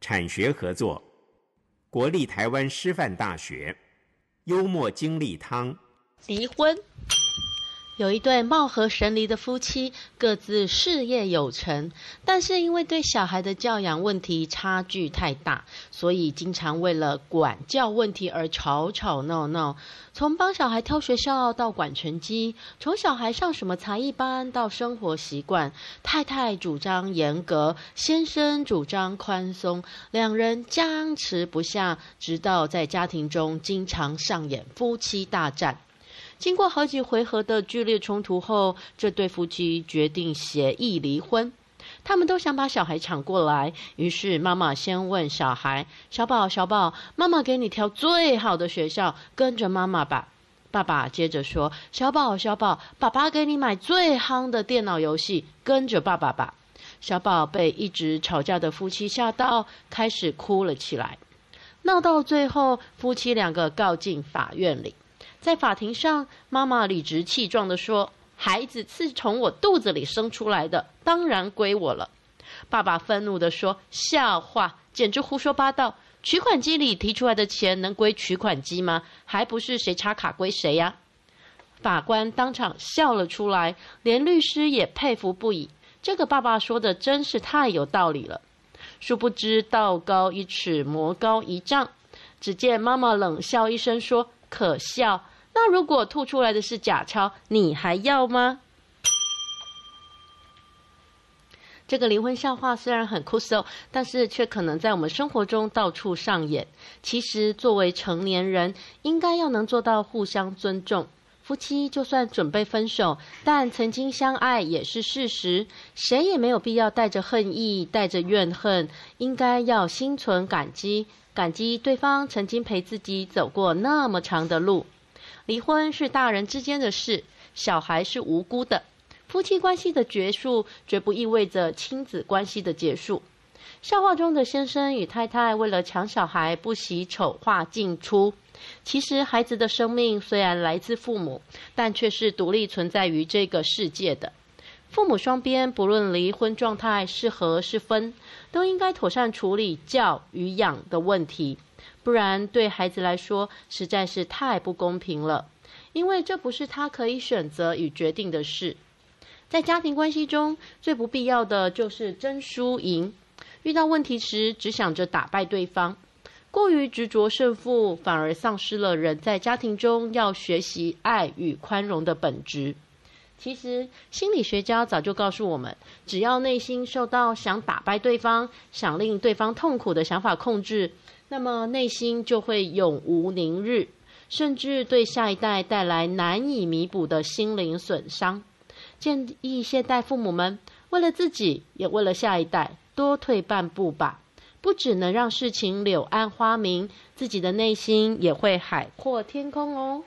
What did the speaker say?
产学合作，国立台湾师范大学，幽默经历汤，离婚。有一对貌合神离的夫妻，各自事业有成，但是因为对小孩的教养问题差距太大，所以经常为了管教问题而吵吵闹闹。从帮小孩挑学校到管成绩，从小孩上什么才艺班到生活习惯，太太主张严格，先生主张宽松，两人僵持不下，直到在家庭中经常上演夫妻大战。经过好几回合的剧烈冲突后，这对夫妻决定协议离婚。他们都想把小孩抢过来，于是妈妈先问小孩：“小宝，小宝，妈妈给你挑最好的学校，跟着妈妈吧。”爸爸接着说：“小宝，小宝，爸爸给你买最夯的电脑游戏，跟着爸爸吧。”小宝被一直吵架的夫妻吓到，开始哭了起来。闹到最后，夫妻两个告进法院里。在法庭上，妈妈理直气壮地说：“孩子是从我肚子里生出来的，当然归我了。”爸爸愤怒地说：“笑话，简直胡说八道！取款机里提出来的钱能归取款机吗？还不是谁插卡归谁呀？”法官当场笑了出来，连律师也佩服不已。这个爸爸说的真是太有道理了。殊不知道高一尺，魔高一丈。只见妈妈冷笑一声说：“可笑。”那如果吐出来的是假钞，你还要吗？这个离婚笑话虽然很酷馊，但是却可能在我们生活中到处上演。其实，作为成年人，应该要能做到互相尊重。夫妻就算准备分手，但曾经相爱也是事实。谁也没有必要带着恨意、带着怨恨，应该要心存感激，感激对方曾经陪自己走过那么长的路。离婚是大人之间的事，小孩是无辜的。夫妻关系的结束，绝不意味着亲子关系的结束。笑话中的先生与太太为了抢小孩，不惜丑化进出。其实，孩子的生命虽然来自父母，但却是独立存在于这个世界的。父母双边不论离婚状态是合是分，都应该妥善处理教与养的问题。不然，对孩子来说实在是太不公平了，因为这不是他可以选择与决定的事。在家庭关系中，最不必要的就是争输赢，遇到问题时只想着打败对方，过于执着胜负，反而丧失了人在家庭中要学习爱与宽容的本质。其实，心理学家早就告诉我们，只要内心受到想打败对方、想令对方痛苦的想法控制。那么内心就会永无宁日，甚至对下一代带来难以弥补的心灵损伤。建议现代父母们为了自己，也为了下一代，多退半步吧。不只能让事情柳暗花明，自己的内心也会海阔天空哦。